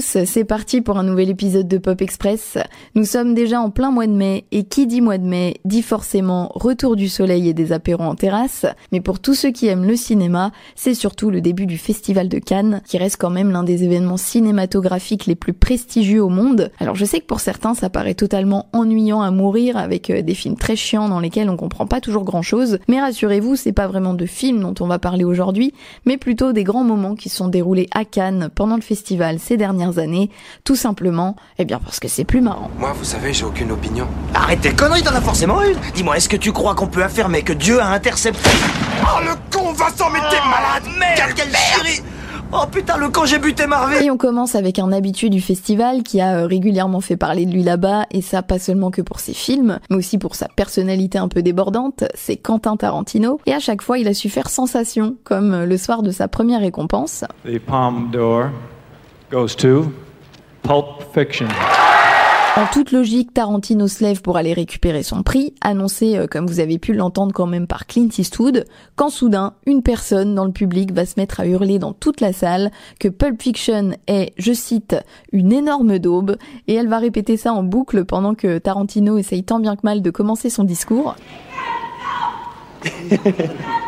c'est parti pour un nouvel épisode de Pop Express. Nous sommes déjà en plein mois de mai et qui dit mois de mai dit forcément retour du soleil et des apéros en terrasse. Mais pour tous ceux qui aiment le cinéma, c'est surtout le début du Festival de Cannes qui reste quand même l'un des événements cinématographiques les plus prestigieux au monde. Alors je sais que pour certains ça paraît totalement ennuyant à mourir avec euh, des films très chiants dans lesquels on comprend pas toujours grand chose. Mais rassurez-vous, c'est pas vraiment de films dont on va parler aujourd'hui, mais plutôt des grands moments qui sont déroulés à Cannes pendant le festival ces dernières années, tout simplement, eh bien parce que c'est plus marrant. Moi, vous savez, j'ai aucune opinion. Arrête tes conneries, t'en as forcément une. Dis-moi, est-ce que tu crois qu'on peut affirmer que Dieu a intercepté... Oh, le con, Vincent, mais t'es malade. Merde, quelle chérie. Oh putain, le con, j'ai buté Marvel Et on commence avec un habitué du festival qui a euh, régulièrement fait parler de lui là-bas, et ça pas seulement que pour ses films, mais aussi pour sa personnalité un peu débordante, c'est Quentin Tarantino, et à chaque fois il a su faire sensation, comme euh, le soir de sa première récompense. The Palme d'Or goes to Pulp Fiction. En toute logique, Tarantino se lève pour aller récupérer son prix, annoncé, euh, comme vous avez pu l'entendre quand même par Clint Eastwood, quand soudain, une personne dans le public va se mettre à hurler dans toute la salle que Pulp Fiction est, je cite, une énorme daube, et elle va répéter ça en boucle pendant que Tarantino essaye tant bien que mal de commencer son discours.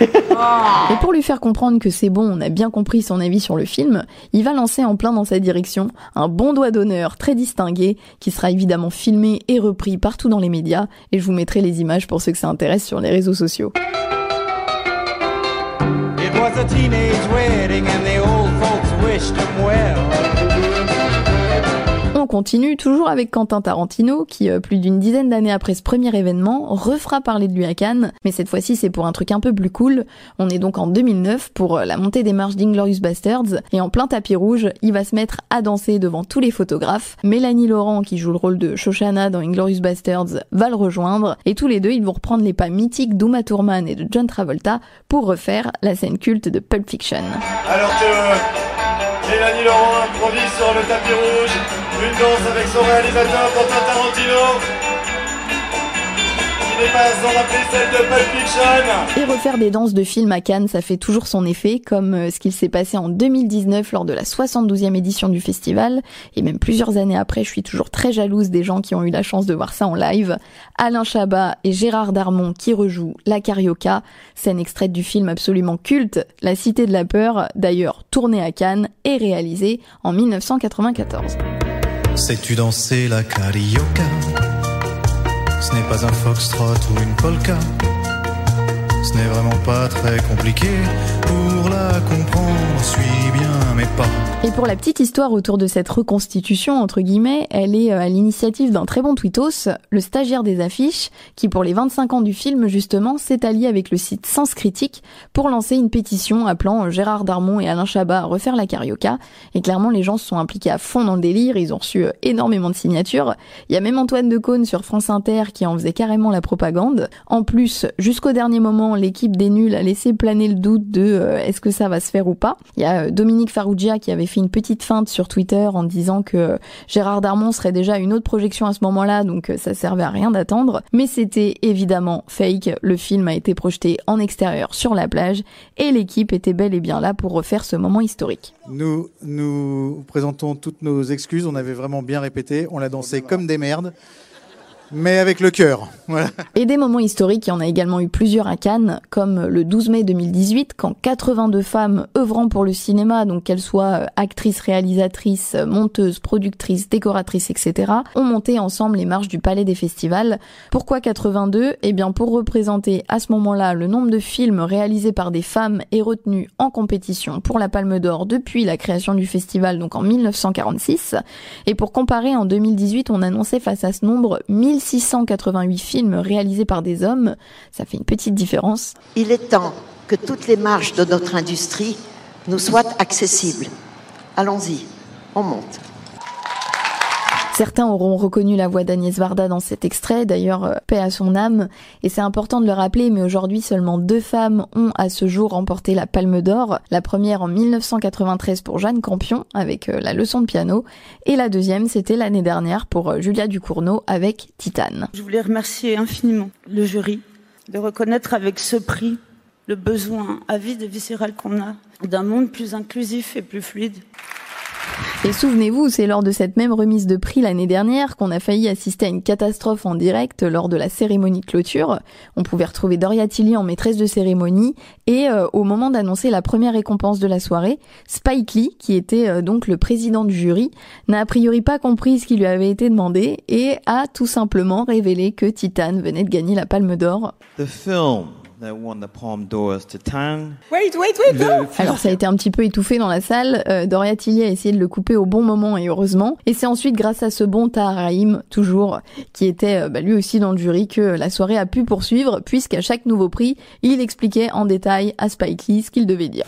Et pour lui faire comprendre que c'est bon, on a bien compris son avis sur le film, il va lancer en plein dans sa direction un bon doigt d'honneur très distingué qui sera évidemment filmé et repris partout dans les médias et je vous mettrai les images pour ceux que ça intéresse sur les réseaux sociaux. It was a teenage wedding and the old folks wished him well. On continue toujours avec Quentin Tarantino qui, euh, plus d'une dizaine d'années après ce premier événement, refera parler de lui à Cannes, mais cette fois-ci c'est pour un truc un peu plus cool. On est donc en 2009 pour euh, la montée des marches d'Inglorious Bastards et en plein tapis rouge, il va se mettre à danser devant tous les photographes. Mélanie Laurent qui joue le rôle de Shoshana dans Inglorious Bastards va le rejoindre et tous les deux ils vont reprendre les pas mythiques d'Uma Thurman et de John Travolta pour refaire la scène culte de Pulp Fiction. Alors que Mélanie Laurent improvise sur le tapis rouge, une danse avec son réalisateur Quentin Tarantino. Et refaire des danses de films à Cannes, ça fait toujours son effet, comme euh, ce qu'il s'est passé en 2019 lors de la 72e édition du festival, et même plusieurs années après, je suis toujours très jalouse des gens qui ont eu la chance de voir ça en live. Alain Chabat et Gérard Darmon qui rejouent La Carioca, scène extraite du film absolument culte, La Cité de la Peur, d'ailleurs tourné à Cannes et réalisé en 1994. Sais-tu danser la carioca? Ce n'est pas un foxtrot ou une polka. Ce n'est vraiment pas très compliqué pour la comprendre. Suis bien mes pas. Et pour la petite histoire autour de cette reconstitution, entre guillemets, elle est euh, à l'initiative d'un très bon tweetos, le stagiaire des affiches, qui pour les 25 ans du film, justement, s'est allié avec le site Sens Critique pour lancer une pétition appelant euh, Gérard Darmon et Alain Chabat à refaire la carioca. Et clairement, les gens se sont impliqués à fond dans le délire, ils ont reçu euh, énormément de signatures. Il y a même Antoine Decaune sur France Inter qui en faisait carrément la propagande. En plus, jusqu'au dernier moment, l'équipe des nuls a laissé planer le doute de est-ce que ça va se faire ou pas. Il y a Dominique Farrugia qui avait fait une petite feinte sur Twitter en disant que Gérard Darmon serait déjà une autre projection à ce moment-là, donc euh, ça servait à rien d'attendre. Mais c'était évidemment fake. Le film a été projeté en extérieur sur la plage et l'équipe était bel et bien là pour refaire ce moment historique. Nous nous présentons toutes nos excuses. On avait vraiment bien répété. On l'a dansé comme des merdes, mais avec le cœur. Voilà. Et des moments historiques, il y en a également eu plusieurs à Cannes, comme le 12 mai 2018, quand 82 femmes œuvrant pour le cinéma, donc qu'elles soient euh, actrices, réalisatrices, monteuses, productrices, décoratrices, etc., ont monté ensemble les marches du Palais des Festivals. Pourquoi 82 Eh bien pour représenter à ce moment-là le nombre de films réalisés par des femmes et retenus en compétition pour la Palme d'Or depuis la création du festival, donc en 1946. Et pour comparer, en 2018, on annonçait face à ce nombre 1688 films réalisés par des hommes. Ça fait une petite différence. Il est temps que toutes les marges de notre industrie nous soient accessibles. Allons-y, on monte. Certains auront reconnu la voix d'Agnès Varda dans cet extrait, d'ailleurs euh, paix à son âme, et c'est important de le rappeler, mais aujourd'hui seulement deux femmes ont à ce jour remporté la Palme d'Or, la première en 1993 pour Jeanne Campion avec euh, la leçon de piano, et la deuxième c'était l'année dernière pour euh, Julia Ducournau avec Titane. Je voulais remercier infiniment le jury de reconnaître avec ce prix le besoin avide et viscéral qu'on a d'un monde plus inclusif et plus fluide. Et souvenez-vous, c'est lors de cette même remise de prix l'année dernière qu'on a failli assister à une catastrophe en direct lors de la cérémonie de clôture. On pouvait retrouver Doria Tilly en maîtresse de cérémonie et euh, au moment d'annoncer la première récompense de la soirée, Spike Lee, qui était euh, donc le président du jury, n'a a priori pas compris ce qui lui avait été demandé et a tout simplement révélé que Titan venait de gagner la Palme d'Or. The film Wait, wait, wait, no! Alors ça a été un petit peu étouffé dans la salle. Euh, Doria Tilly a essayé de le couper au bon moment et heureusement. Et c'est ensuite grâce à ce bon Tahar toujours, qui était euh, bah, lui aussi dans le jury, que la soirée a pu poursuivre, puisqu'à chaque nouveau prix, il expliquait en détail à Spike Lee ce qu'il devait dire.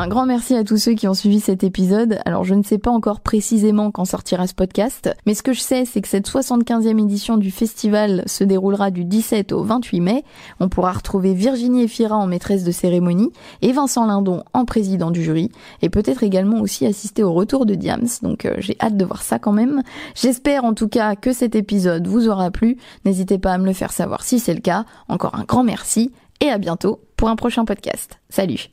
Un grand merci à tous ceux qui ont suivi cet épisode. Alors je ne sais pas encore précisément quand sortira ce podcast, mais ce que je sais c'est que cette 75e édition du festival se déroulera du 17 au 28 mai. On pourra retrouver Virginie Efira en maîtresse de cérémonie et Vincent Lindon en président du jury et peut-être également aussi assister au retour de Diams. Donc euh, j'ai hâte de voir ça quand même. J'espère en tout cas que cet épisode vous aura plu. N'hésitez pas à me le faire savoir si c'est le cas. Encore un grand merci et à bientôt pour un prochain podcast. Salut